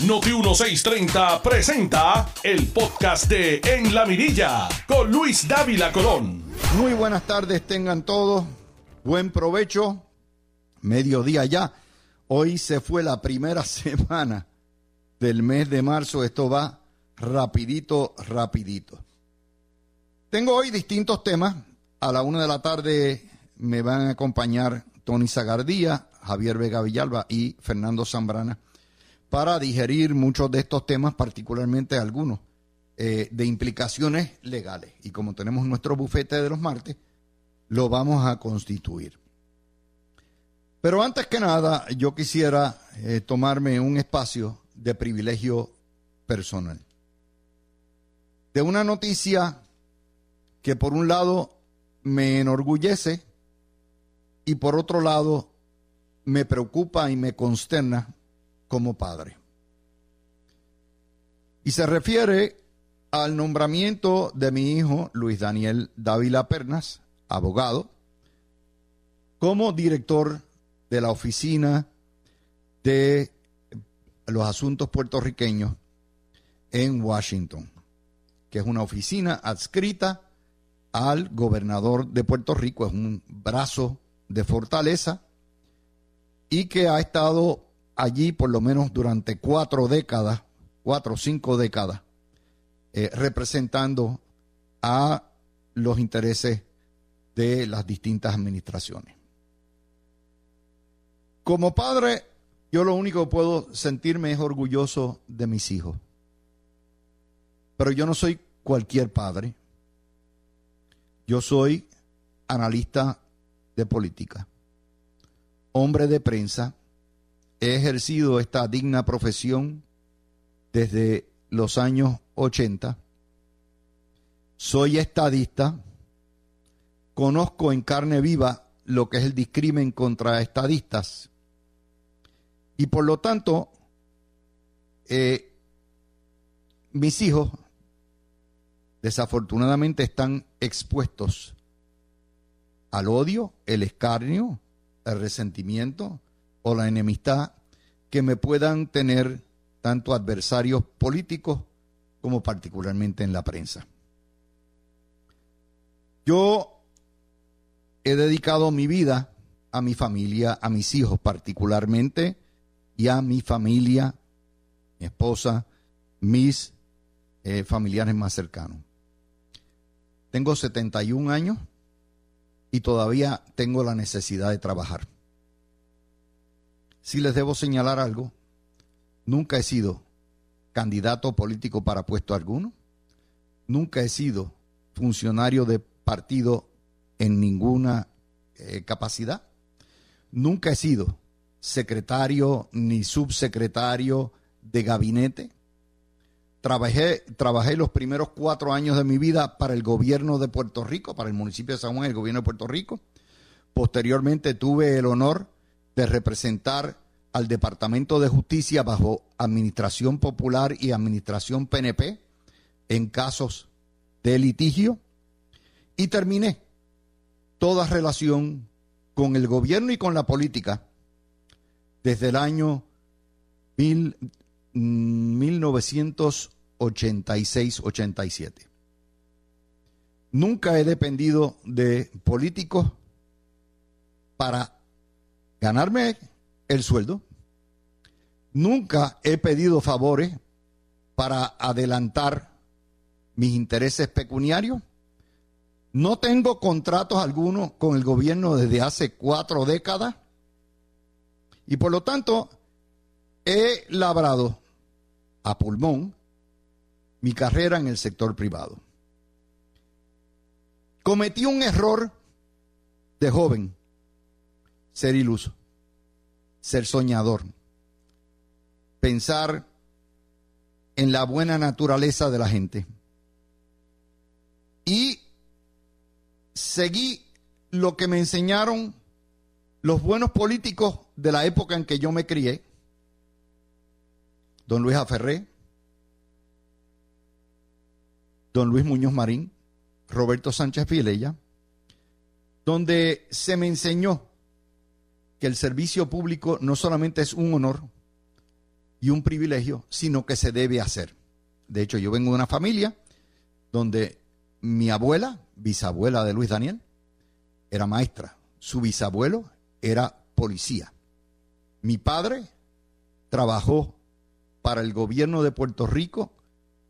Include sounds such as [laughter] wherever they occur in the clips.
Noti 1630 presenta el podcast de En la Mirilla con Luis Dávila Colón. Muy buenas tardes tengan todos. Buen provecho. Mediodía ya. Hoy se fue la primera [laughs] semana del mes de marzo. Esto va rapidito, rapidito. Tengo hoy distintos temas. A la una de la tarde me van a acompañar Tony Zagardía, Javier Vega Villalba y Fernando Zambrana para digerir muchos de estos temas, particularmente algunos eh, de implicaciones legales. Y como tenemos nuestro bufete de los martes, lo vamos a constituir. Pero antes que nada, yo quisiera eh, tomarme un espacio de privilegio personal. De una noticia que por un lado me enorgullece y por otro lado me preocupa y me consterna como padre. Y se refiere al nombramiento de mi hijo Luis Daniel Dávila Pernas, abogado, como director de la oficina de los asuntos puertorriqueños en Washington, que es una oficina adscrita al gobernador de Puerto Rico, es un brazo de fortaleza y que ha estado allí por lo menos durante cuatro décadas, cuatro o cinco décadas, eh, representando a los intereses de las distintas administraciones. Como padre, yo lo único que puedo sentirme es orgulloso de mis hijos. Pero yo no soy cualquier padre. Yo soy analista de política, hombre de prensa, he ejercido esta digna profesión desde los años 80. Soy estadista, conozco en carne viva lo que es el discrimen contra estadistas y por lo tanto eh, mis hijos desafortunadamente están expuestos al odio, el escarnio, el resentimiento, o la enemistad que me puedan tener tanto adversarios políticos como particularmente en la prensa. Yo he dedicado mi vida a mi familia, a mis hijos particularmente, y a mi familia, mi esposa, mis eh, familiares más cercanos. Tengo 71 años y todavía tengo la necesidad de trabajar. Si les debo señalar algo, nunca he sido candidato político para puesto alguno, nunca he sido funcionario de partido en ninguna eh, capacidad, nunca he sido secretario ni subsecretario de gabinete. Trabajé, trabajé los primeros cuatro años de mi vida para el gobierno de Puerto Rico, para el municipio de San Juan, el gobierno de Puerto Rico. Posteriormente tuve el honor de representar al Departamento de Justicia bajo Administración Popular y Administración PNP en casos de litigio y terminé toda relación con el gobierno y con la política desde el año 1986-87. Nunca he dependido de políticos para ganarme el sueldo. Nunca he pedido favores para adelantar mis intereses pecuniarios. No tengo contratos algunos con el gobierno desde hace cuatro décadas. Y por lo tanto, he labrado a pulmón mi carrera en el sector privado. Cometí un error de joven, ser iluso ser soñador, pensar en la buena naturaleza de la gente. Y seguí lo que me enseñaron los buenos políticos de la época en que yo me crié, don Luis Aferré, don Luis Muñoz Marín, Roberto Sánchez Filella, donde se me enseñó que el servicio público no solamente es un honor y un privilegio, sino que se debe hacer. De hecho, yo vengo de una familia donde mi abuela, bisabuela de Luis Daniel, era maestra. Su bisabuelo era policía. Mi padre trabajó para el gobierno de Puerto Rico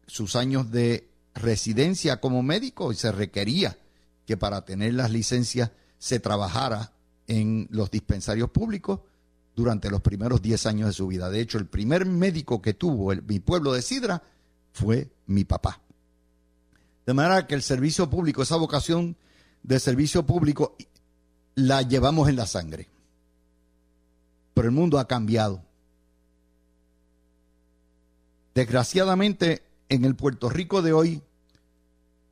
sus años de residencia como médico y se requería que para tener las licencias se trabajara en los dispensarios públicos durante los primeros 10 años de su vida. De hecho, el primer médico que tuvo mi pueblo de Sidra fue mi papá. De manera que el servicio público, esa vocación de servicio público, la llevamos en la sangre. Pero el mundo ha cambiado. Desgraciadamente, en el Puerto Rico de hoy,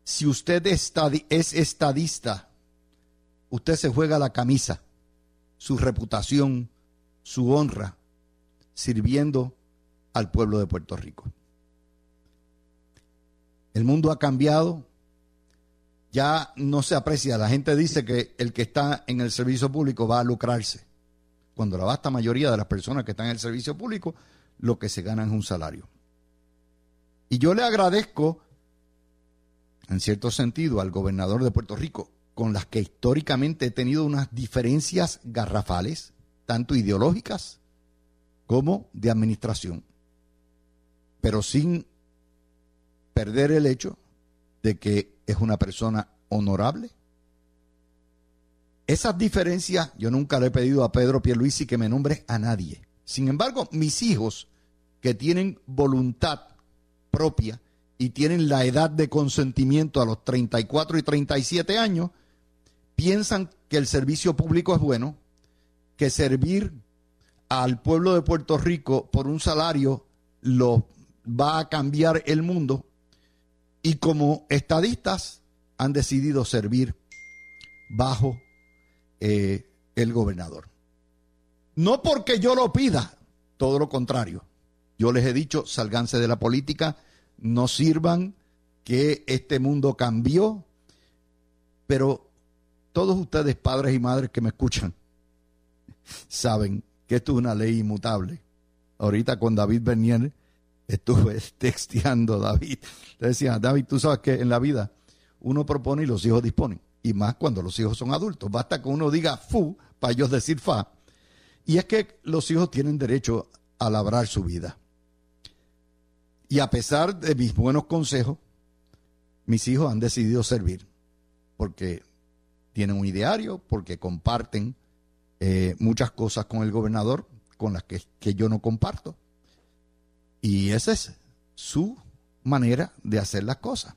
si usted es estadista, usted se juega la camisa, su reputación, su honra, sirviendo al pueblo de Puerto Rico. El mundo ha cambiado, ya no se aprecia. La gente dice que el que está en el servicio público va a lucrarse, cuando la vasta mayoría de las personas que están en el servicio público lo que se ganan es un salario. Y yo le agradezco, en cierto sentido, al gobernador de Puerto Rico, con las que históricamente he tenido unas diferencias garrafales, tanto ideológicas como de administración, pero sin perder el hecho de que es una persona honorable. Esas diferencias yo nunca le he pedido a Pedro Pierluisi que me nombre a nadie. Sin embargo, mis hijos que tienen voluntad propia y tienen la edad de consentimiento a los 34 y 37 años, piensan que el servicio público es bueno, que servir al pueblo de Puerto Rico por un salario lo va a cambiar el mundo y como estadistas han decidido servir bajo eh, el gobernador. No porque yo lo pida, todo lo contrario. Yo les he dicho, salganse de la política, no sirvan, que este mundo cambió, pero todos ustedes, padres y madres que me escuchan, saben que esto es una ley inmutable. Ahorita con David Bernier estuve [laughs] texteando a David. Le decía, David, tú sabes que en la vida uno propone y los hijos disponen. Y más cuando los hijos son adultos. Basta que uno diga fu para ellos decir fa. Y es que los hijos tienen derecho a labrar su vida. Y a pesar de mis buenos consejos, mis hijos han decidido servir. Porque tienen un ideario, porque comparten eh, muchas cosas con el gobernador con las que, que yo no comparto. Y esa es su manera de hacer las cosas.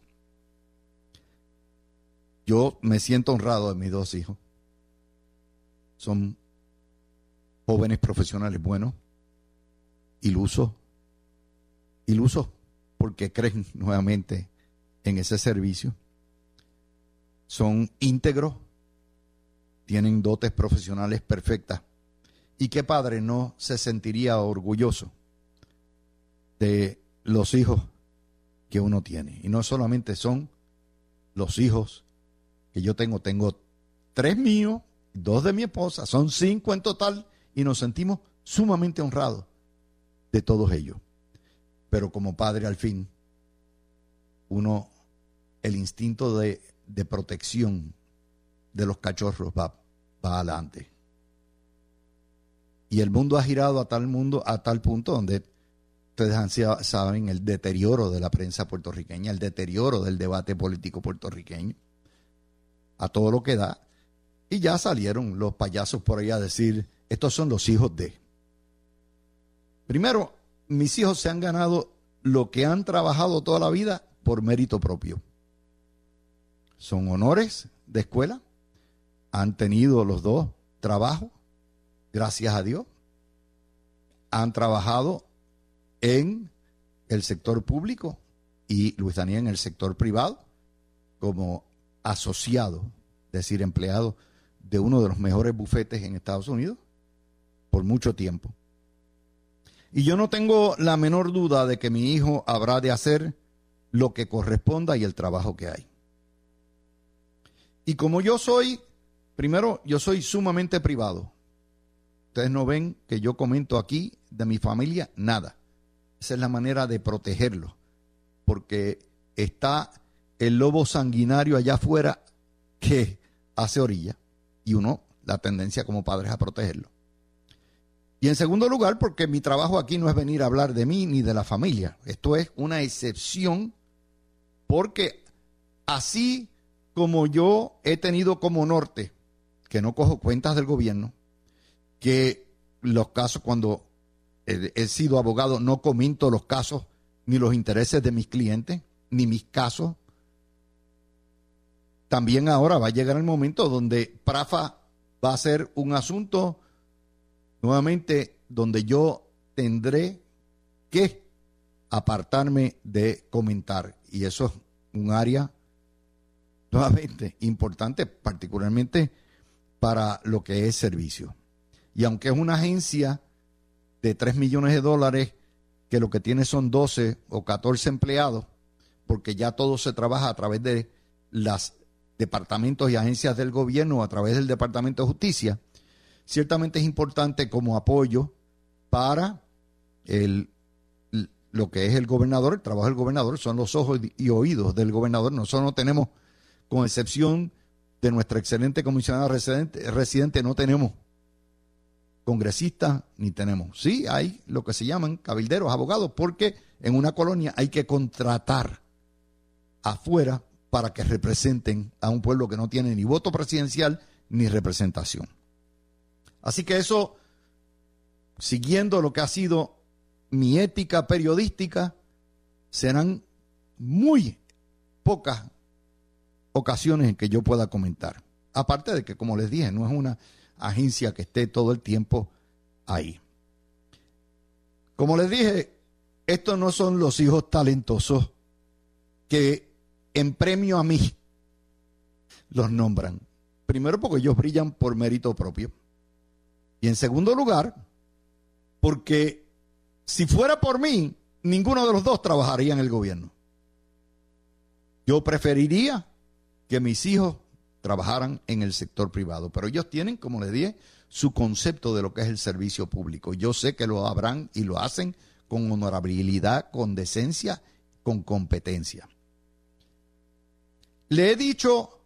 Yo me siento honrado de mis dos hijos. Son jóvenes profesionales buenos, ilusos, ilusos porque creen nuevamente en ese servicio. Son íntegros, tienen dotes profesionales perfectas. ¿Y qué padre no se sentiría orgulloso de los hijos que uno tiene? Y no solamente son los hijos que yo tengo, tengo tres míos, dos de mi esposa, son cinco en total, y nos sentimos sumamente honrados de todos ellos. Pero como padre al fin, uno, el instinto de, de protección de los cachorros va, va adelante. Y el mundo ha girado a tal mundo, a tal punto donde ustedes saben el deterioro de la prensa puertorriqueña, el deterioro del debate político puertorriqueño, a todo lo que da. Y ya salieron los payasos por ahí a decir, estos son los hijos de. Primero, mis hijos se han ganado lo que han trabajado toda la vida por mérito propio. Son honores de escuela, han tenido los dos trabajos, gracias a Dios. Han trabajado en el sector público y Luis Daniel en el sector privado como asociado, es decir, empleado de uno de los mejores bufetes en Estados Unidos por mucho tiempo. Y yo no tengo la menor duda de que mi hijo habrá de hacer lo que corresponda y el trabajo que hay. Y como yo soy, primero, yo soy sumamente privado. Ustedes no ven que yo comento aquí de mi familia nada. Esa es la manera de protegerlo. Porque está el lobo sanguinario allá afuera que hace orilla. Y uno, la tendencia como padre es a protegerlo. Y en segundo lugar, porque mi trabajo aquí no es venir a hablar de mí ni de la familia. Esto es una excepción porque así como yo he tenido como norte, que no cojo cuentas del gobierno, que los casos cuando he, sido abogado no comento los casos ni los intereses de mis clientes, ni mis casos. También ahora va a llegar el momento donde Prafa va a ser un asunto nuevamente donde yo tendré que apartarme de comentar. Y eso es un área nuevamente importante, particularmente para lo que es servicio. Y aunque es una agencia de 3 millones de dólares, que lo que tiene son 12 o 14 empleados, porque ya todo se trabaja a través de los departamentos y agencias del gobierno, a través del Departamento de Justicia, ciertamente es importante como apoyo para el, lo que es el gobernador, el trabajo del gobernador, son los ojos y oídos del gobernador. Nosotros no tenemos, con excepción de nuestra excelente comisionada residente, no tenemos congresistas ni tenemos. Sí, hay lo que se llaman cabilderos, abogados, porque en una colonia hay que contratar afuera para que representen a un pueblo que no tiene ni voto presidencial ni representación. Así que eso, siguiendo lo que ha sido mi ética periodística, serán muy pocas ocasiones en que yo pueda comentar. Aparte de que, como les dije, no es una agencia que esté todo el tiempo ahí. Como les dije, estos no son los hijos talentosos que en premio a mí los nombran. Primero porque ellos brillan por mérito propio. Y en segundo lugar, porque si fuera por mí, ninguno de los dos trabajaría en el gobierno. Yo preferiría que mis hijos trabajaran en el sector privado, pero ellos tienen, como les dije, su concepto de lo que es el servicio público. Yo sé que lo habrán y lo hacen con honorabilidad, con decencia, con competencia. Le he dicho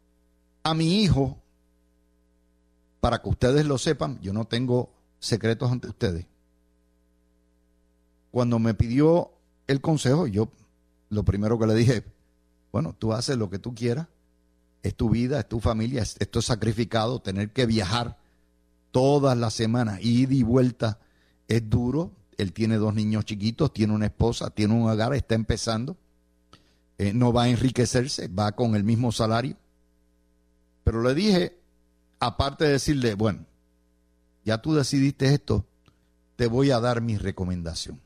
a mi hijo para que ustedes lo sepan, yo no tengo secretos ante ustedes. Cuando me pidió el consejo, yo lo primero que le dije, bueno, tú haces lo que tú quieras, es tu vida, es tu familia, esto es sacrificado, tener que viajar todas las semanas, ida y vuelta, es duro. Él tiene dos niños chiquitos, tiene una esposa, tiene un hogar, está empezando. Eh, no va a enriquecerse, va con el mismo salario. Pero le dije, aparte de decirle, bueno, ya tú decidiste esto, te voy a dar mi recomendación.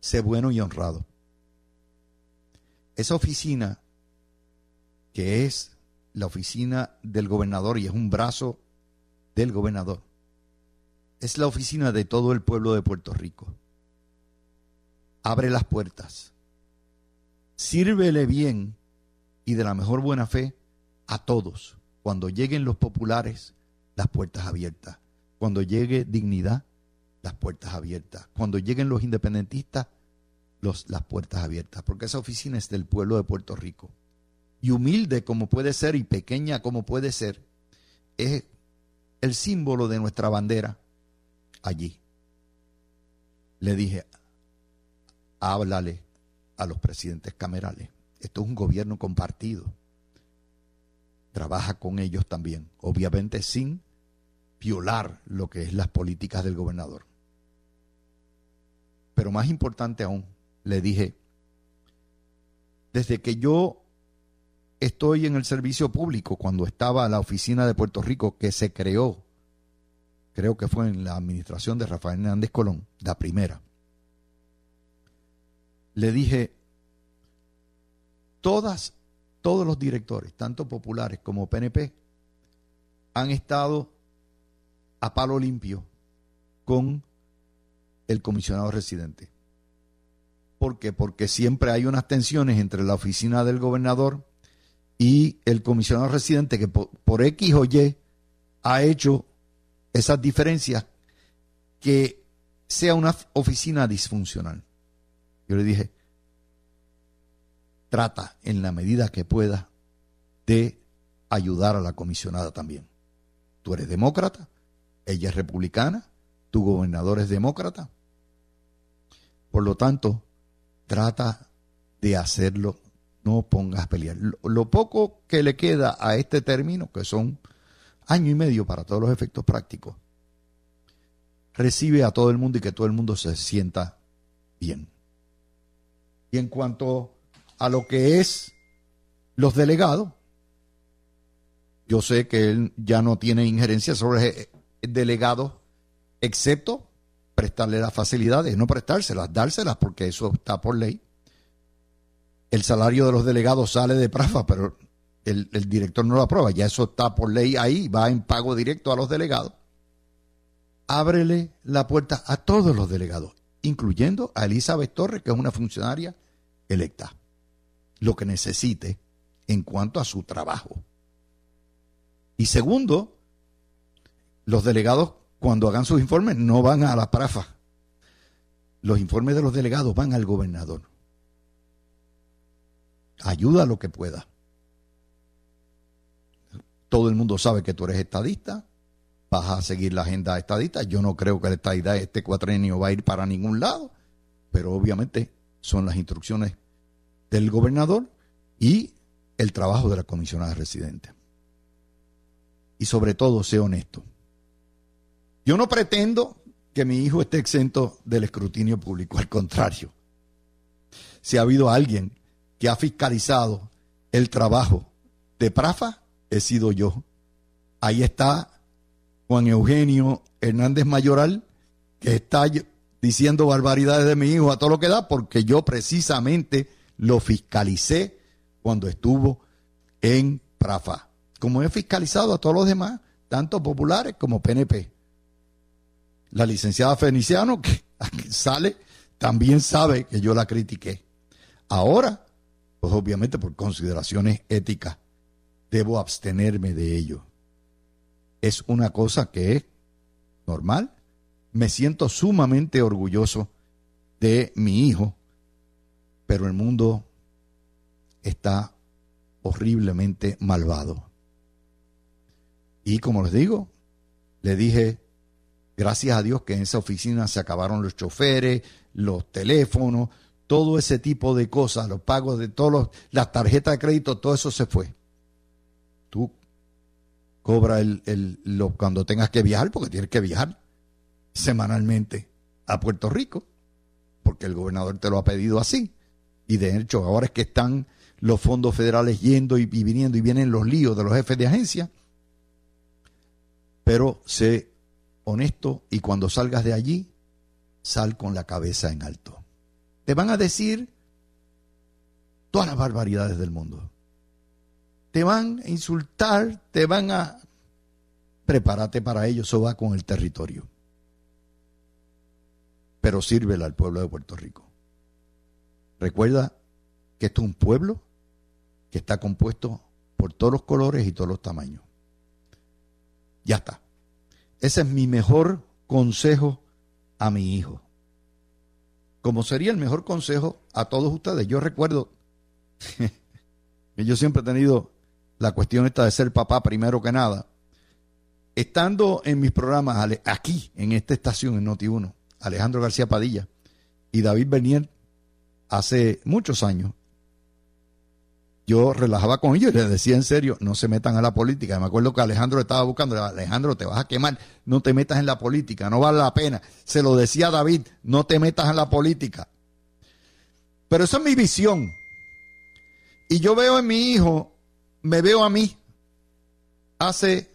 Sé bueno y honrado. Esa oficina, que es la oficina del gobernador y es un brazo del gobernador, es la oficina de todo el pueblo de Puerto Rico. Abre las puertas. Sírvele bien y de la mejor buena fe a todos. Cuando lleguen los populares, las puertas abiertas. Cuando llegue dignidad, las puertas abiertas. Cuando lleguen los independentistas, los, las puertas abiertas. Porque esa oficina es del pueblo de Puerto Rico. Y humilde como puede ser y pequeña como puede ser, es el símbolo de nuestra bandera allí. Le dije, háblale a los presidentes camerales. Esto es un gobierno compartido trabaja con ellos también, obviamente sin violar lo que es las políticas del gobernador. Pero más importante aún, le dije, desde que yo estoy en el servicio público, cuando estaba la oficina de Puerto Rico que se creó, creo que fue en la administración de Rafael Hernández Colón, la primera, le dije, todas todos los directores, tanto populares como PNP, han estado a palo limpio con el comisionado residente. ¿Por qué? Porque siempre hay unas tensiones entre la oficina del gobernador y el comisionado residente que por, X o Y ha hecho esas diferencias que sea una oficina disfuncional. Yo le dije, trata en la medida que pueda de ayudar a la comisionada también. Tú eres demócrata, ella es republicana, tu gobernador es demócrata. Por lo tanto, trata de hacerlo, no pongas a pelear. Lo, poco que le queda a este término, que son año y medio para todos los efectos prácticos, recibe a todo el mundo y que todo el mundo se sienta bien. Y en cuanto a lo que es los delegados, yo sé que él ya no tiene injerencia sobre el delegado, excepto prestarle las facilidades, no prestárselas, dárselas, porque eso está por ley. El salario de los delegados sale de Prafa, pero el, director no lo aprueba, ya eso está por ley ahí, va en pago directo a los delegados. Ábrele la puerta a todos los delegados, incluyendo a Elizabeth Torres, que es una funcionaria electa, lo que necesite en cuanto a su trabajo. Y segundo, los delegados cuando hagan sus informes no van a la prafa. Los informes de los delegados van al gobernador. Ayuda lo que pueda. Todo el mundo sabe que tú eres estadista, vas a seguir la agenda estadista. Yo no creo que la estadidad este cuatrenio va a ir para ningún lado, pero obviamente son las instrucciones del gobernador y el trabajo de la comisionada residente y sobre todo sé honesto. Yo no pretendo que mi hijo esté exento del escrutinio público, al contrario. Si ha habido alguien que ha fiscalizado el trabajo de Prafa, he sido yo. Ahí está Juan Eugenio Hernández Mayoral, que está diciendo barbaridades de mi hijo a todo lo que da, porque yo precisamente lo fiscalicé cuando estuvo en Prafa como he fiscalizado a todos los demás, tanto populares como PNP. La licenciada Feliciano, que [laughs] sale, también sabe que yo la critiqué. Ahora, pues obviamente por consideraciones éticas, debo abstenerme de ello. Es una cosa que es normal. Me siento sumamente orgulloso de mi hijo, pero el mundo está horriblemente malvado. Y como les digo, le dije, gracias a Dios que en esa oficina se acabaron los choferes, los teléfonos, todo ese tipo de cosas, los pagos de todas las tarjetas de crédito, todo eso se fue. Tú cobra el, el, lo, cuando tengas que viajar, porque tienes que viajar semanalmente a Puerto Rico, porque el gobernador te lo ha pedido así. Y de hecho, ahora es que están los fondos federales yendo y viniendo y vienen los líos de los jefes de agencia pero sé honesto y cuando salgas de allí, sal con la cabeza en alto. Te van a decir todas las barbaridades del mundo. Te van a insultar, te van a... Prepárate para ello, eso va con el territorio. Pero sírvela al pueblo de Puerto Rico. Recuerda que esto es un pueblo que está compuesto por todos los colores y todos los tamaños. Ya está. Ese es mi mejor consejo a mi hijo. Como sería el mejor consejo a todos ustedes. Yo recuerdo que [laughs] yo siempre he tenido la cuestión esta de ser papá primero que nada. Estando en mis programas aquí, en esta estación, en Noti1, Alejandro García Padilla y David Bernier, hace muchos años, yo relajaba con ellos y les decía en serio, no se metan a la política. Me acuerdo que Alejandro estaba buscando, Alejandro, te vas a quemar, no te metas en la política, no vale la pena. Se lo decía David, no te metas en la política. Pero esa es mi visión. Y yo veo en mi hijo, me veo a mí hace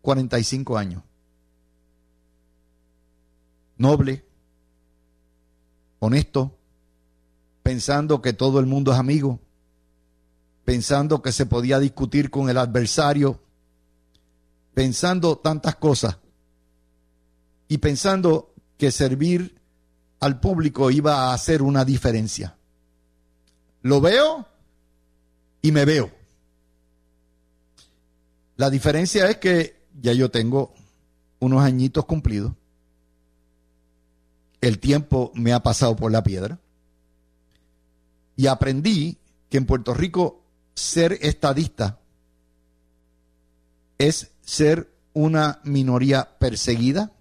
45 años. Noble, honesto, pensando que todo el mundo es amigo pensando que se podía discutir con el adversario, pensando tantas cosas y pensando que servir al público iba a hacer una diferencia. Lo veo y me veo. La diferencia es que ya yo tengo unos añitos cumplidos el tiempo me ha pasado por la piedra. Y aprendí que en Puerto Rico ser estadista es ser una minoría perseguida,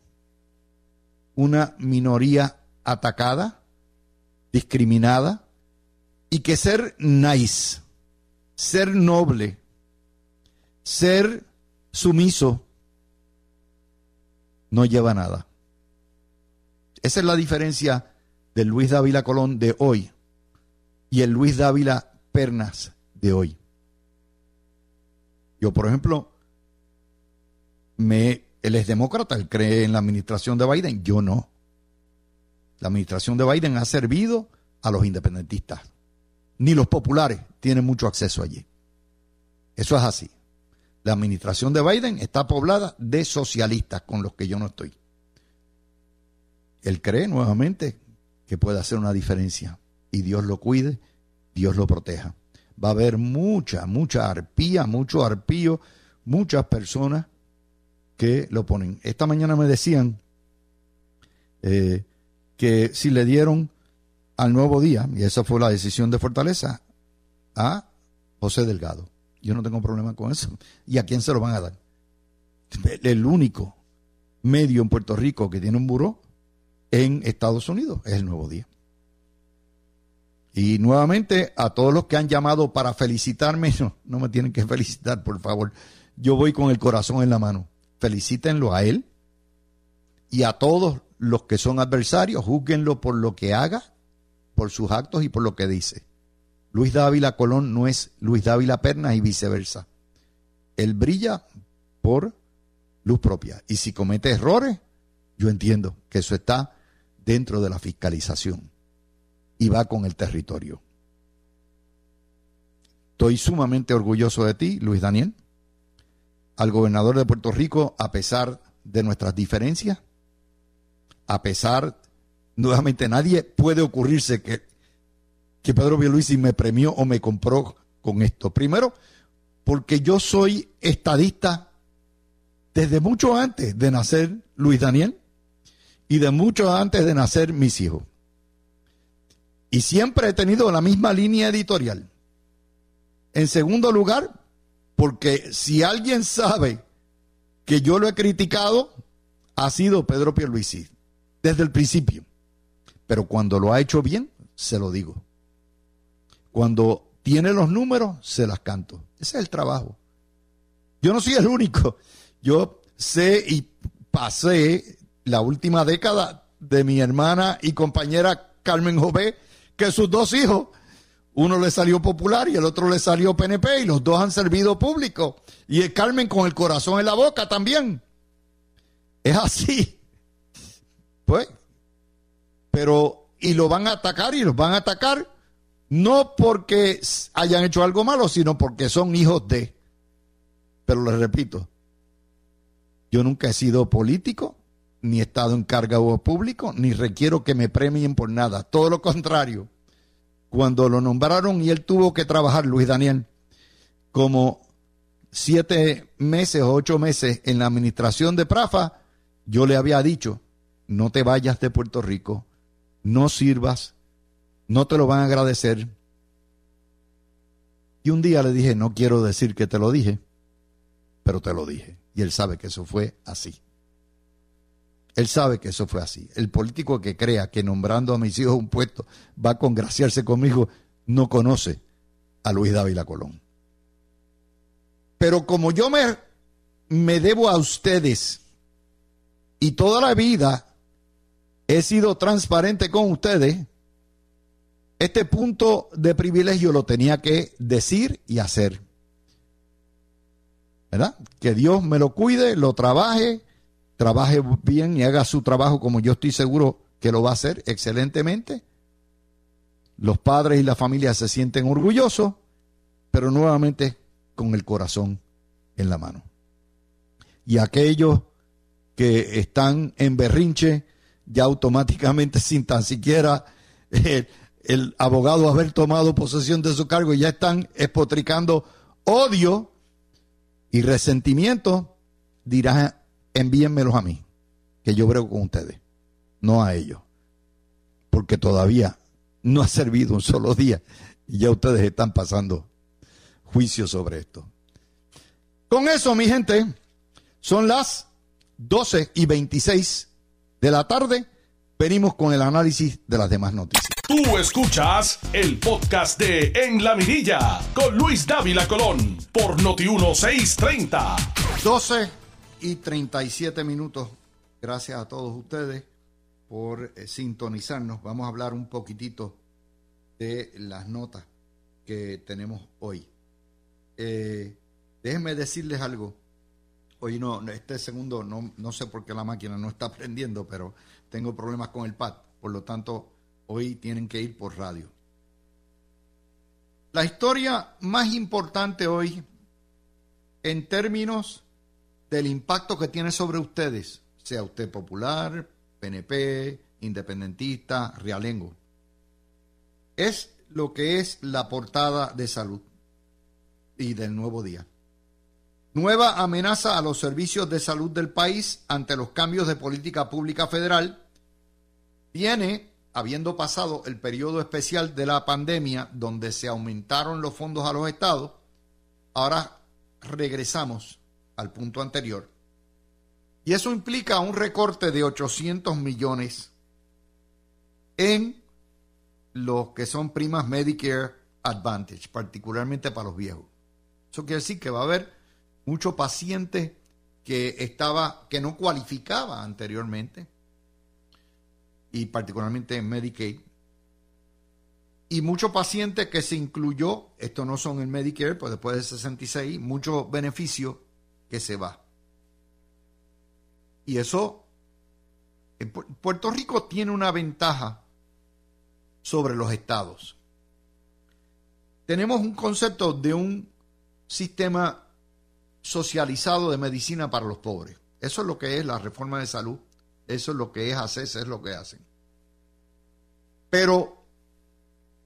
una minoría atacada, discriminada, y que ser nice, ser noble, ser sumiso, no lleva nada. Esa es la diferencia del Luis Dávila Colón de hoy y el Luis Dávila Pernas de hoy. Yo, por ejemplo, me, él es demócrata, él cree en la administración de Biden, yo no. La administración de Biden ha servido a los independentistas. Ni los populares tienen mucho acceso allí. Eso es así. La administración de Biden está poblada de socialistas con los que yo no estoy. Él cree nuevamente que puede hacer una diferencia y Dios lo cuide, Dios lo proteja. Va a haber mucha, mucha arpía, mucho arpío, muchas personas que lo ponen. Esta mañana me decían eh, que si le dieron al nuevo día, y esa fue la decisión de Fortaleza, a José Delgado. Yo no tengo problema con eso. ¿Y a quién se lo van a dar? El único medio en Puerto Rico que tiene un buró en Estados Unidos es el Nuevo Día. Y nuevamente a todos los que han llamado para felicitarme, [laughs] no, no me tienen que felicitar, por favor. Yo voy con el corazón en la mano. Felicítenlo a él y a todos los que son adversarios, júzguenlo por lo que haga, por sus actos y por lo que dice. Luis Dávila Colón no es Luis Dávila Pernas y viceversa. Él brilla por luz propia. Y si comete errores, yo entiendo que eso está dentro de la fiscalización y va con el territorio. Estoy sumamente orgulloso de ti, Luis Daniel, al gobernador de Puerto Rico, a pesar de nuestras diferencias, a pesar, nuevamente nadie puede ocurrirse que, que Pedro Luis me premió o me compró con esto. Primero, porque yo soy estadista desde mucho antes de nacer Luis Daniel y de mucho antes de nacer mis hijos. Y siempre he tenido la misma línea editorial. En segundo lugar, porque si alguien sabe que yo lo he criticado, ha sido Pedro Pierluisi, desde el principio. Pero cuando lo ha hecho bien, se lo digo. Cuando tiene los números, se las canto. Ese es el trabajo. Yo no soy el único. Yo sé y pasé la última década de mi hermana y compañera Carmen Jové, que sus dos hijos, uno le salió popular y el otro le salió PNP y los dos han servido público. Y el Carmen con el corazón en la boca también. Es así. [laughs] Pues, pero, y lo van a atacar y los van a atacar no porque hayan hecho algo malo, sino porque son hijos de. Pero les repito, yo nunca he sido político, ni he estado en cargo público, ni requiero que me premien por nada. Todo lo contrario. Cuando lo nombraron y él tuvo que trabajar, Luis Daniel, como siete meses o ocho meses en la administración de Prafa, yo le había dicho, no te vayas de Puerto Rico, no sirvas, no te lo van a agradecer. Y un día le dije, no quiero decir que te lo dije, pero te lo dije. Y él sabe que eso fue así. Él sabe que eso fue así. El político que crea que nombrando a mis hijos un puesto va a congraciarse conmigo no conoce a Luis Dávila Colón. Pero como yo me, me debo a ustedes y toda la vida he sido transparente con ustedes, este punto de privilegio lo tenía que decir y hacer. ¿Verdad? Que Dios me lo cuide, lo trabaje trabaje bien y haga su trabajo como yo estoy seguro que lo va a hacer excelentemente. Los padres y la familia se sienten orgullosos, pero nuevamente con el corazón en la mano. Y aquellos que están en berrinche, ya automáticamente [laughs] sin tan siquiera el, el abogado haber tomado posesión de su cargo, ya están espotricando odio y resentimiento, dirán envíenmelos a mí, que yo brego con ustedes, no a ellos. porque todavía no ha servido un solo día y ya ustedes están pasando juicio sobre esto. Con eso, mi gente, son las 12 y 26 de la tarde. Venimos con el análisis de las demás noticias. Tú escuchas el podcast de En la Mirilla con Luis Dávila Colón por Noti 1630. 12 y 37 minutos. Gracias a todos ustedes por eh, sintonizarnos. Vamos a hablar un poquitito de las notas que tenemos hoy. Eh, déjenme decirles algo. Hoy no, este segundo, no, no sé por qué la máquina no está [laughs] prendiendo, pero tengo problemas con el pad. Por lo tanto, hoy tienen que ir por radio. La historia más importante hoy, en términos del impacto que tiene sobre ustedes, sea usted popular, PNP, independentista, realengo, es lo que es la portada de salud y del nuevo día. Nueva amenaza a los servicios de salud del país ante los cambios de política pública federal. Viene, habiendo pasado el periodo especial de la pandemia, donde se aumentaron los fondos a los estados, ahora regresamos al punto anterior. Y eso implica un recorte de 800 millones en los que son primas Medicare Advantage, particularmente para los viejos. Eso quiere decir que va a haber muchos pacientes que estaba, que no cualificaba anteriormente, y particularmente en Medicaid, y muchos pacientes que se incluyó, esto no son en Medicare, pues después de 66, muchos beneficios que se va. Y eso, Puerto Rico tiene una ventaja sobre los estados. Tenemos un concepto de un sistema socializado de medicina para los pobres. Eso es lo que es la reforma de salud. Eso es lo que es hacer, es lo que hacen. Pero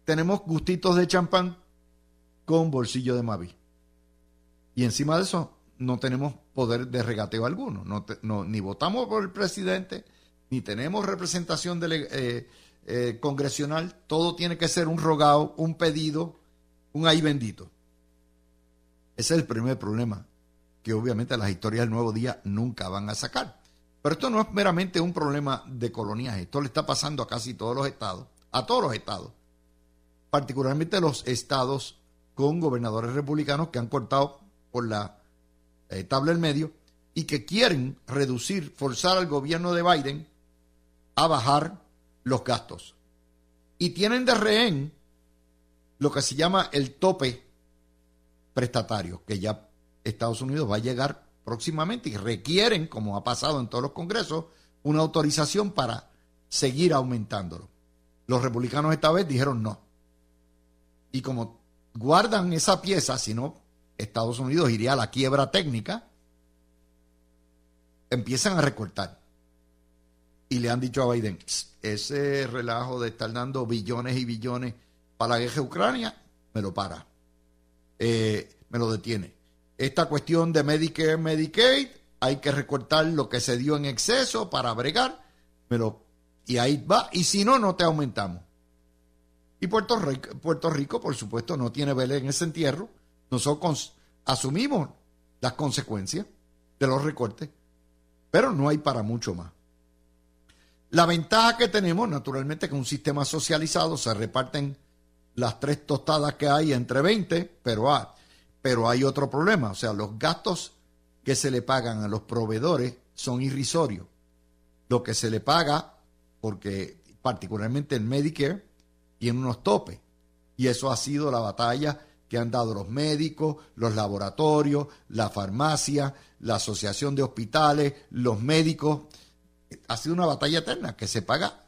tenemos gustitos de champán con bolsillo de Mavi. Y encima de eso no tenemos poder de regateo alguno. No, ni votamos por el presidente, ni tenemos representación eh, eh, congresional. Todo tiene que ser un rogado, un pedido, un ahí bendito. Ese es el primer problema que obviamente las historias del nuevo día nunca van a sacar. Pero esto no es meramente un problema de coloniaje, esto le está pasando a casi todos los estados, a todos los estados, particularmente los estados con gobernadores republicanos que han cortado por la eh, tabla del medio y que quieren reducir, forzar al gobierno de Biden a bajar los gastos. Y tienen de rehén lo que se llama el tope prestatario, que ya Estados Unidos va a llegar próximamente y requieren, como ha pasado en todos los congresos, una autorización para seguir aumentándolo. Los republicanos esta vez dijeron no. Y como guardan esa pieza, si no, Estados Unidos iría a la quiebra técnica, empiezan a recortar. Y le han dicho a Biden, ese relajo de estar dando billones y billones para la guerra de Ucrania, me lo para, eh, me lo detiene esta cuestión de Medicare, Medicaid, hay que recortar lo que se dio en exceso para bregar, pero y ahí va, y si no, no te aumentamos. Y Puerto Rico, Puerto Rico, por supuesto, no tiene vela en ese entierro. Nosotros asumimos las consecuencias de los recortes, pero no hay para mucho más. La ventaja que tenemos, naturalmente, que un sistema socializado se reparten las tres tostadas que hay entre 20, pero ah, pero hay otro problema, o sea, los gastos que se le pagan a los proveedores son irrisorios. Lo que se le paga, porque particularmente el Medicare, tiene unos topes. Y eso ha sido la batalla que han dado los médicos, los laboratorios, la farmacia, la asociación de hospitales, los médicos. Ha sido una batalla eterna que se paga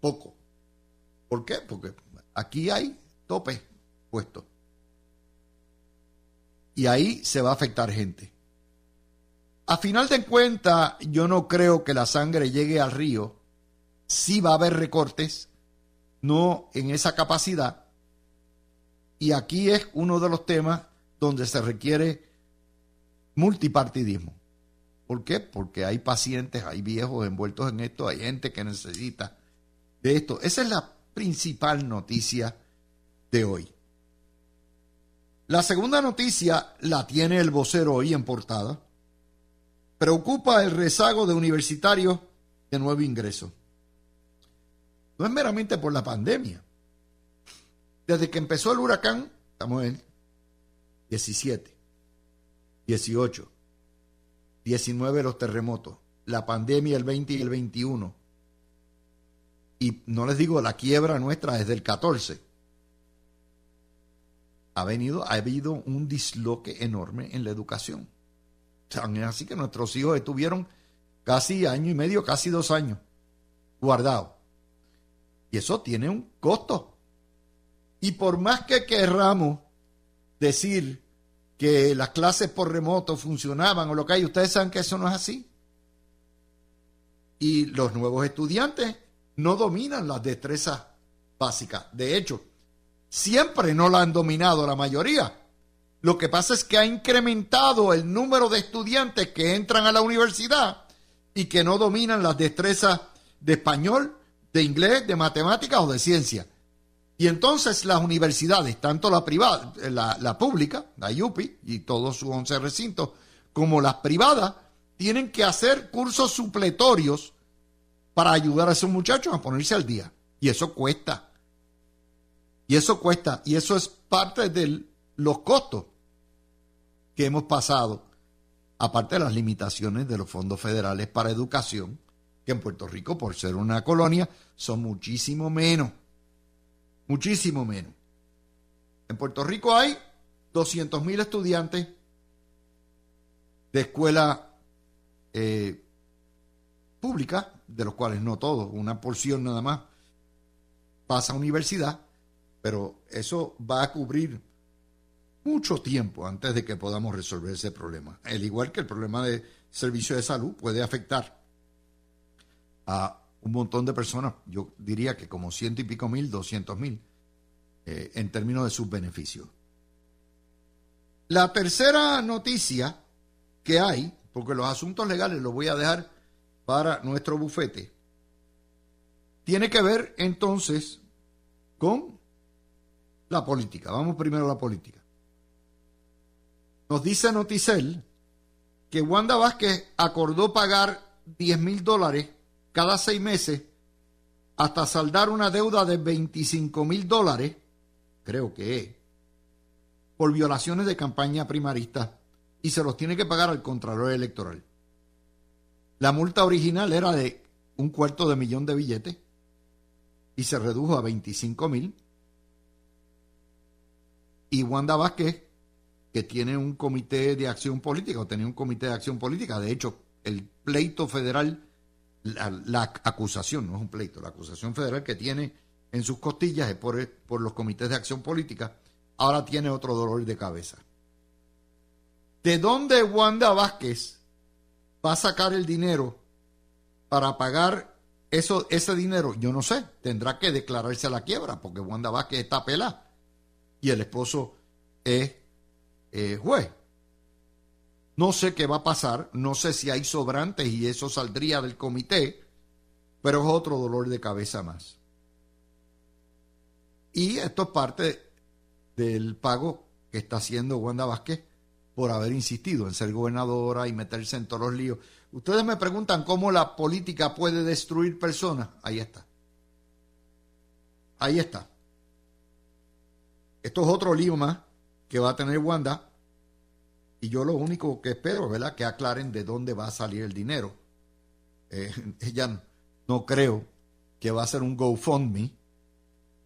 poco. ¿Por qué? Porque aquí hay topes puestos y ahí se va a afectar gente. A final de cuentas, yo no creo que la sangre llegue al río. Sí va a haber recortes, no en esa capacidad. Y aquí es uno de los temas donde se requiere multipartidismo. ¿Por qué? Porque hay pacientes, hay viejos envueltos en esto, hay gente que necesita de esto. Esa es la principal noticia de hoy. La segunda noticia la tiene el vocero hoy en portada. Preocupa el rezago de universitarios de nuevo ingreso. No es meramente por la pandemia. Desde que empezó el huracán, estamos en 17, 18, 19 los terremotos, la pandemia el 20 y el 21. Y no les digo la quiebra nuestra desde el 14. Ha, venido, ha habido un disloque enorme en la educación. Así que nuestros hijos estuvieron casi año y medio, casi dos años guardados. Y eso tiene un costo. Y por más que querramos decir que las clases por remoto funcionaban o lo que hay, ustedes saben que eso no es así. Y los nuevos estudiantes no dominan las destrezas básicas. De hecho, siempre no la han dominado la mayoría. Lo que pasa es que ha incrementado el número de estudiantes que entran a la universidad y que no dominan las destrezas de español, de inglés, de matemáticas o de ciencia. Y entonces las universidades, tanto la privada, la, pública, la UPI y todos sus 11 recintos, como las privadas, tienen que hacer cursos supletorios para ayudar a esos muchachos a ponerse al día. Y eso cuesta. Y eso cuesta. Y eso es parte de los costos que hemos pasado, aparte de las limitaciones de los fondos federales para educación, que en Puerto Rico, por ser una colonia, son muchísimo menos muchísimo menos. En Puerto Rico hay 200.000 estudiantes de escuela eh, pública, de los cuales no todos, una porción nada más pasa a universidad, pero eso va a cubrir mucho tiempo antes de que podamos resolver ese problema. Al igual que el problema de servicio de salud puede afectar a un montón de personas, yo diría que como ciento y pico mil, doscientos mil, eh, en términos de sus beneficios. La tercera noticia que hay, porque los asuntos legales los voy a dejar para nuestro bufete, tiene que ver entonces con la política. Vamos primero a la política. Nos dice Noticel que Wanda Vázquez acordó pagar 10 mil dólares cada seis meses hasta saldar una deuda de 25 mil dólares, creo que es, por violaciones de campaña primarista y se los tiene que pagar al Contralor Electoral. La multa original era de un cuarto de millón de billetes y se redujo a 25 mil. Y Wanda Vázquez, que tiene un comité de acción política, o tenía un comité de acción política, de hecho, el pleito federal la, acusación, no es un pleito, la acusación federal que tiene en sus costillas es por, por los comités de acción política, ahora tiene otro dolor de cabeza. ¿De dónde Wanda Vázquez va a sacar el dinero para pagar eso, ese dinero? Yo no sé, tendrá que declararse a la quiebra porque Wanda Vázquez está pelada y el esposo es eh, juez. No sé qué va a pasar, no sé si hay sobrantes y eso saldría del comité, pero es otro dolor de cabeza más. Y esto es parte del pago que está haciendo Wanda Vázquez por haber insistido en ser gobernadora y meterse en todos los líos. Ustedes me preguntan cómo la política puede destruir personas. Ahí está. Ahí está. Esto es otro lío más que va a tener Wanda y yo lo único que espero, ¿verdad?, que aclaren de dónde va a salir el dinero. Eh, [laughs] ella no creo que va a ser un GoFundMe,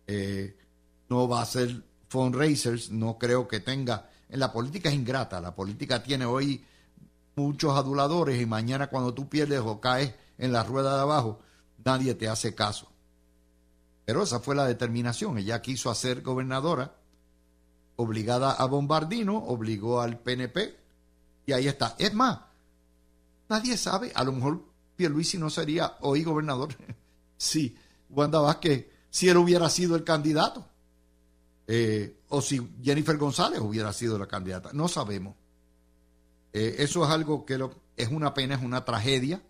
eh, no va a ser fundraisers, no creo que tenga. En la política es ingrata, la política tiene hoy muchos aduladores y mañana cuando tú pierdes o caes en la rueda de abajo, nadie te hace caso. Pero esa fue la determinación. Ella quiso hacer gobernadora obligada a Bombardino, obligó al PNP y ahí está. Es más, nadie sabe, a lo mejor Pierluisi no sería hoy gobernador [laughs] si Wanda Vázquez, si él hubiera sido el candidato. Eh, o si Jennifer González hubiera sido la candidata. No sabemos. Eh, eso es algo que es una pena, es una tragedia,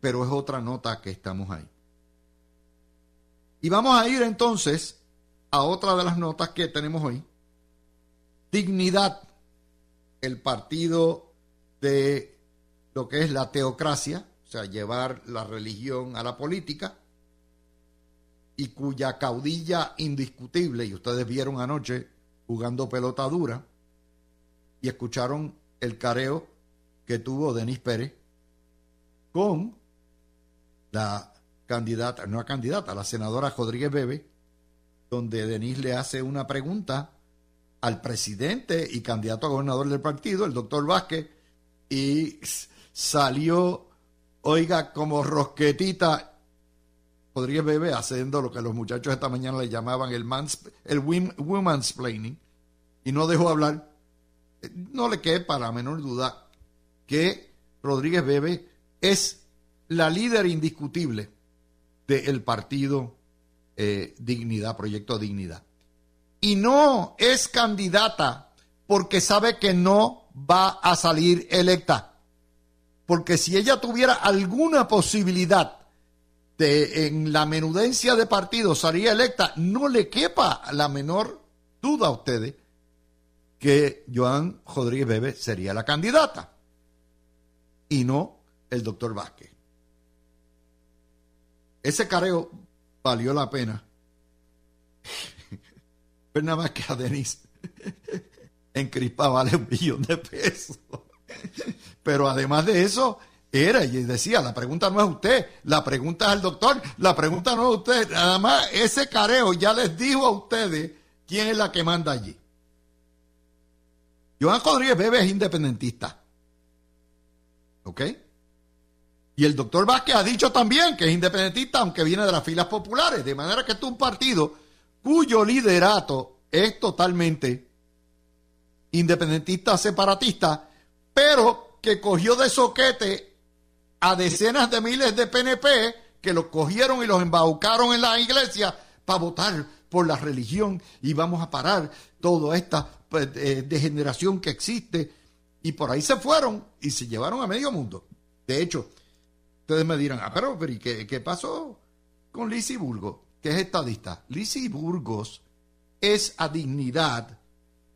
pero es otra nota que estamos ahí. Y vamos a ir entonces a otra de las notas que tenemos hoy. Dignidad, el partido de lo que es la teocracia, o sea, llevar la religión a la política, y cuya caudilla indiscutible, y ustedes vieron anoche jugando pelota dura, y escucharon el careo que tuvo Denis Pérez con la candidata, no la candidata, la senadora Rodríguez Bebe, donde Denis le hace una pregunta al presidente y candidato a gobernador del partido, el doctor Vázquez, y salió, oiga, como rosquetita Rodríguez Bebe haciendo lo que los muchachos esta mañana le llamaban el, mans, el woman's planning, y no dejó hablar. No le quede para menor duda que Rodríguez Bebe es la líder indiscutible del partido eh, Dignidad, Proyecto Dignidad. Y no es candidata porque sabe que no va a salir electa. Porque si ella tuviera alguna posibilidad de en la menudencia de partido salir electa, no le quepa la menor duda a ustedes que Joan Rodríguez Bebe sería la candidata y no el doctor Vázquez. Ese careo valió la pena. Pero nada más que a Denis [laughs] en Crispa vale un millón de pesos. Pero además de eso, era y decía, la pregunta no es usted, la pregunta es al doctor, la pregunta no es usted. Nada más ese careo ya les dijo a ustedes quién es la que manda allí. Joan Rodríguez Bebe es independentista. ¿Ok? Y el doctor Vázquez ha dicho también que es independentista, aunque viene de las filas populares. De manera que es un partido cuyo liderato es totalmente independentista, separatista, pero que cogió de soquete a decenas de miles de PNP que los cogieron y los embaucaron en la iglesia para votar por la religión y vamos a parar toda esta pues, eh, degeneración que existe. Y por ahí se fueron y se llevaron a medio mundo. De hecho, ustedes me dirán, ah, pero, pero ¿y qué, pasó con Lisi Burgos, que es estadista? Lisi Burgos es a dignidad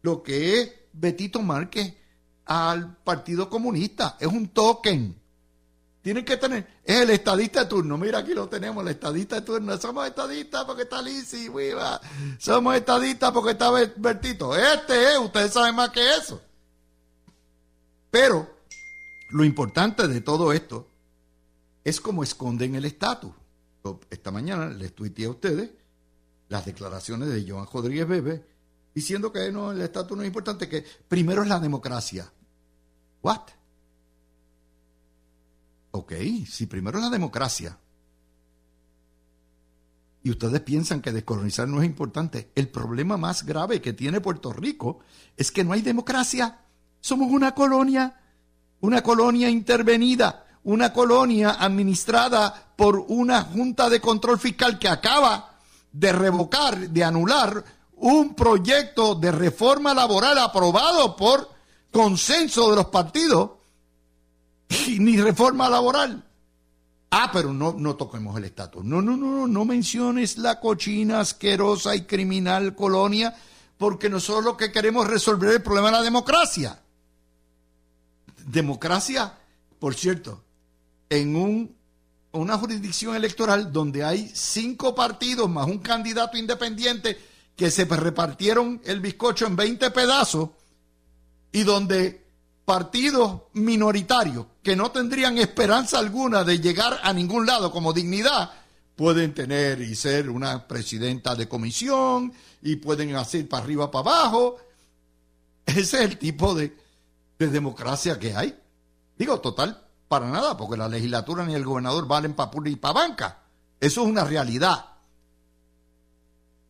lo que es Betito Márquez al Partido Comunista. Es un token. Tienen que tener, es el estadista de turno. Mira, aquí lo tenemos, el estadista de turno. Somos estadistas porque está Lisi, viva. Somos estadistas porque está Bertito. Este es, ustedes saben más que eso. Pero lo importante de todo esto es cómo esconden el estatus. Esta mañana les tuiteé a ustedes las declaraciones de Joan Rodríguez Bebe diciendo que no, el estatus no es importante, que primero es la democracia. ¿What? Ok, si primero es la democracia y ustedes piensan que descolonizar no es importante, el problema más grave que tiene Puerto Rico es que no hay democracia. Somos una colonia, una colonia intervenida, una colonia administrada por una junta de control fiscal que acaba de revocar, de anular un proyecto de reforma laboral aprobado por consenso de los partidos ni reforma laboral. Ah, pero no, no toquemos el estatus. No, no, no, no, no menciones la cochina, asquerosa y criminal colonia, porque nosotros lo que queremos es resolver el problema de la democracia. Democracia, por cierto, en un, una jurisdicción electoral donde hay cinco partidos más un candidato independiente que se repartieron el bizcocho en 20 pedazos y donde partidos minoritarios que no tendrían esperanza alguna de llegar a ningún lado como dignidad, pueden tener y ser una presidenta de comisión y pueden hacer para arriba, para abajo. Ese es el tipo de, democracia que hay. Digo, total, para nada, porque la legislatura ni el gobernador valen para y para banca. Eso es una realidad.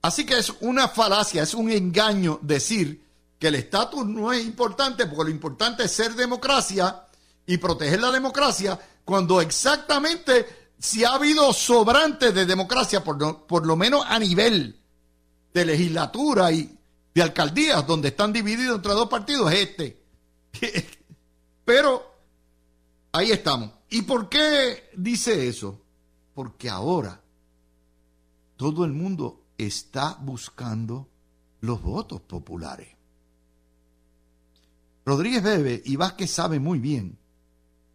Así que es una falacia, es un engaño decir que el estatus no es importante porque lo importante es ser democracia y proteger la democracia cuando exactamente si ha habido sobrante de democracia, por, por lo menos a nivel de legislatura y de alcaldías, donde están divididos entre dos partidos, es este. [laughs] Pero ahí estamos. ¿Y por qué dice eso? Porque ahora todo el mundo está buscando los votos populares. Rodríguez Bebe y Vázquez sabe muy bien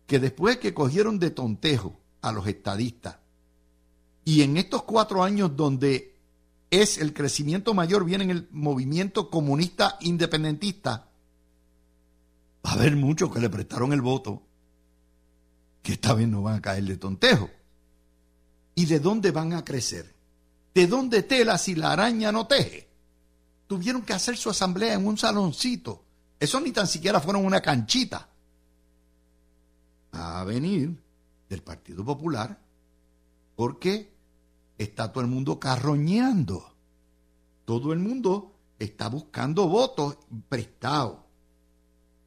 que después que cogieron de tontejo a los estadistas, y en estos cuatro años donde es el crecimiento mayor, viene en el movimiento comunista independentista, va a haber muchos que le prestaron el voto, que esta vez no van a caer de tontejo. ¿Y de dónde van a crecer? ¿De dónde tela si la araña no teje? Tuvieron que hacer su asamblea en un saloncito. Eso ni tan siquiera fueron una canchita. A venir del Partido Popular porque está todo el mundo carroñando. Todo el mundo está buscando votos prestados.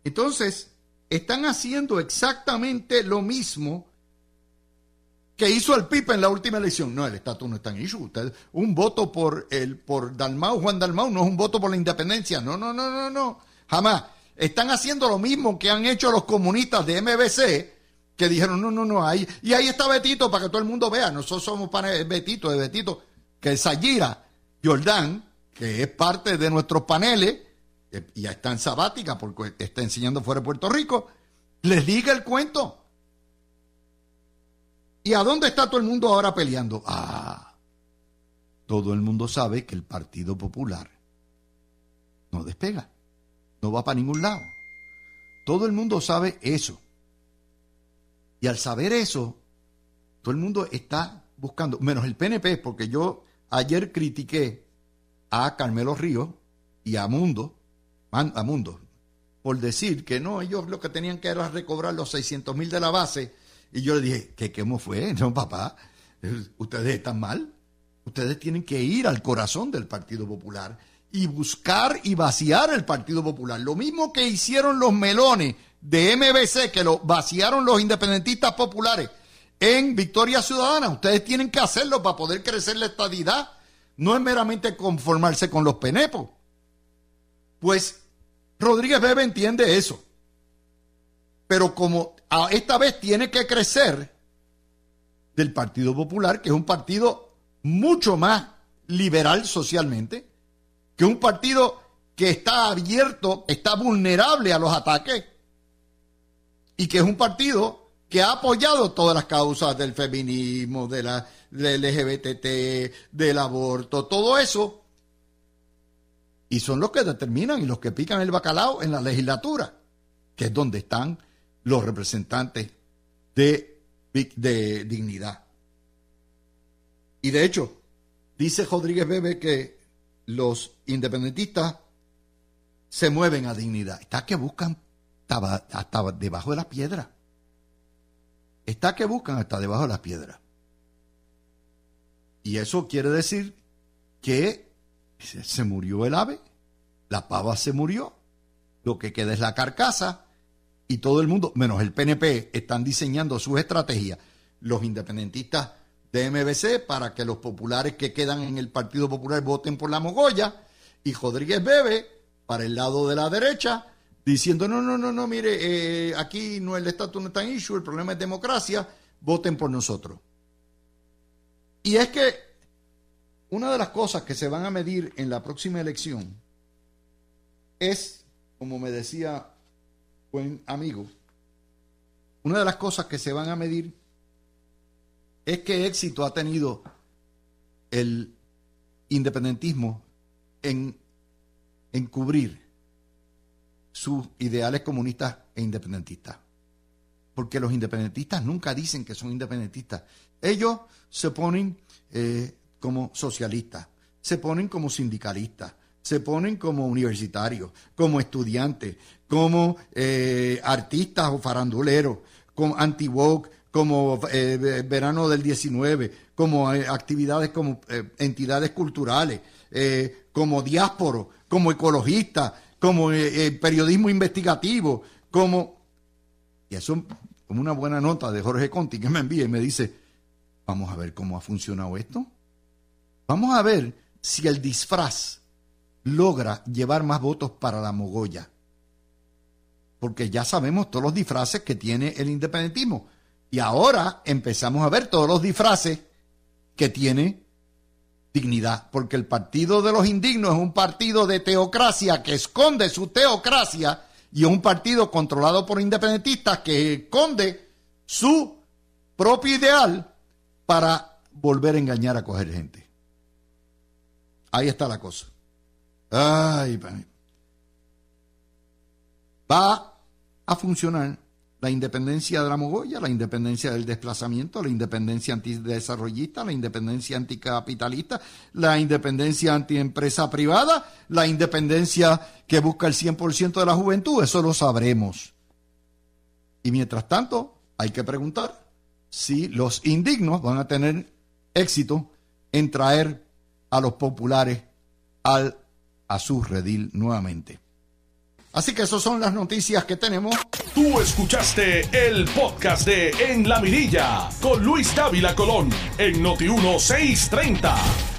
Entonces, están haciendo exactamente lo mismo que hizo el PIP en la última elección. No, el estatus no está en issue. un voto por el por Dalmau, Juan Dalmau, no es un voto por la independencia. No, no, no, no, no. Jamás. Están haciendo lo mismo que han hecho los comunistas de MBC, que dijeron, no, no, no, ahí. Y ahí está Betito para que todo el mundo vea. Nosotros somos para Betito, de Betito, que Sayira Jordán, que es parte de nuestros paneles, ya está en sabática porque está enseñando fuera de Puerto Rico, les diga el cuento. ¿Y a dónde está todo el mundo ahora peleando? Ah, todo el mundo sabe que el Partido Popular no despega, no va para ningún lado. Todo el mundo sabe eso. Y al saber eso, todo el mundo está buscando, menos el PNP, porque yo ayer critiqué a Carmelo Ríos y a Mundo, a Mundo, por decir que no, ellos lo que tenían que era recobrar los 600 mil de la base. Y yo le dije, ¿qué cómo fue? [laughs] No, papá, ustedes están mal. Ustedes tienen que ir al corazón del Partido Popular y buscar y vaciar el Partido Popular. Lo mismo que hicieron los melones de MBC, que lo vaciaron los independentistas populares en Victoria Ciudadana. Ustedes tienen que hacerlo para poder crecer la estadidad. No es meramente conformarse con los penepos. Pues Rodríguez Bebe entiende eso. Pero como esta vez tiene que crecer del Partido Popular, que es un partido mucho más liberal socialmente, que un partido que está abierto, está vulnerable a los ataques, y que es un partido que ha apoyado todas las causas del feminismo, de la del LGBT, del aborto, todo eso, y son los que determinan y los que pican el bacalao en la legislatura, que es donde están los representantes de, de dignidad. Y de hecho, dice Rodríguez Bebe que los independentistas se mueven a dignidad. Está que buscan hasta, debajo de la piedra. Está que buscan hasta debajo de las piedras. Y eso quiere decir que se murió el ave, la pava se murió, lo que queda es la carcasa y todo el mundo, menos el PNP, están diseñando sus estrategias, los independentistas de MBC, para que los populares que quedan en el Partido Popular voten por la mogolla, y Rodríguez Bebe, para el lado de la derecha, diciendo, no, no, no, no, mire, eh, aquí no el estatus no está en issue, el problema es democracia, voten por nosotros. Y es que una de las cosas que se van a medir en la próxima elección es, como me decía buen amigo, una de las cosas que se van a medir es qué éxito ha tenido el independentismo en, en cubrir sus ideales comunistas e independentistas. Porque los independentistas nunca dicen que son independentistas. Ellos se ponen eh, como socialistas, se ponen como sindicalistas, se ponen como universitarios, como estudiantes, como eh, artistas o faranduleros, como anti como eh, verano del 19, como eh, actividades como entidades culturales, como diásporos, como ecologistas, como periodismo investigativo, como... Y eso como una buena nota de Jorge Conti que me envía y me dice, vamos a ver cómo ha funcionado esto. Vamos a ver si el disfraz logra llevar más votos para la mogolla. Porque ya sabemos todos los disfraces que tiene el independentismo. Y ahora empezamos a ver todos los disfraces que tiene dignidad, porque el partido de los indignos es un partido de teocracia que esconde su teocracia y es un partido controlado por independentistas que esconde su propio ideal para volver a engañar a coger gente. Ahí está la cosa. Ay, va a funcionar la independencia de la mogolla, la independencia del desplazamiento, la independencia antidesarrollista, la independencia anticapitalista, la independencia antiempresa privada, la independencia que busca el 100% de la juventud, eso lo sabremos. Y mientras tanto, hay que preguntar si los indignos van a tener éxito en traer a los populares al, a su redil nuevamente. Así que esas son las noticias que tenemos. Tú escuchaste el podcast de En la Mirilla con Luis Dávila Colón en Noti 1630.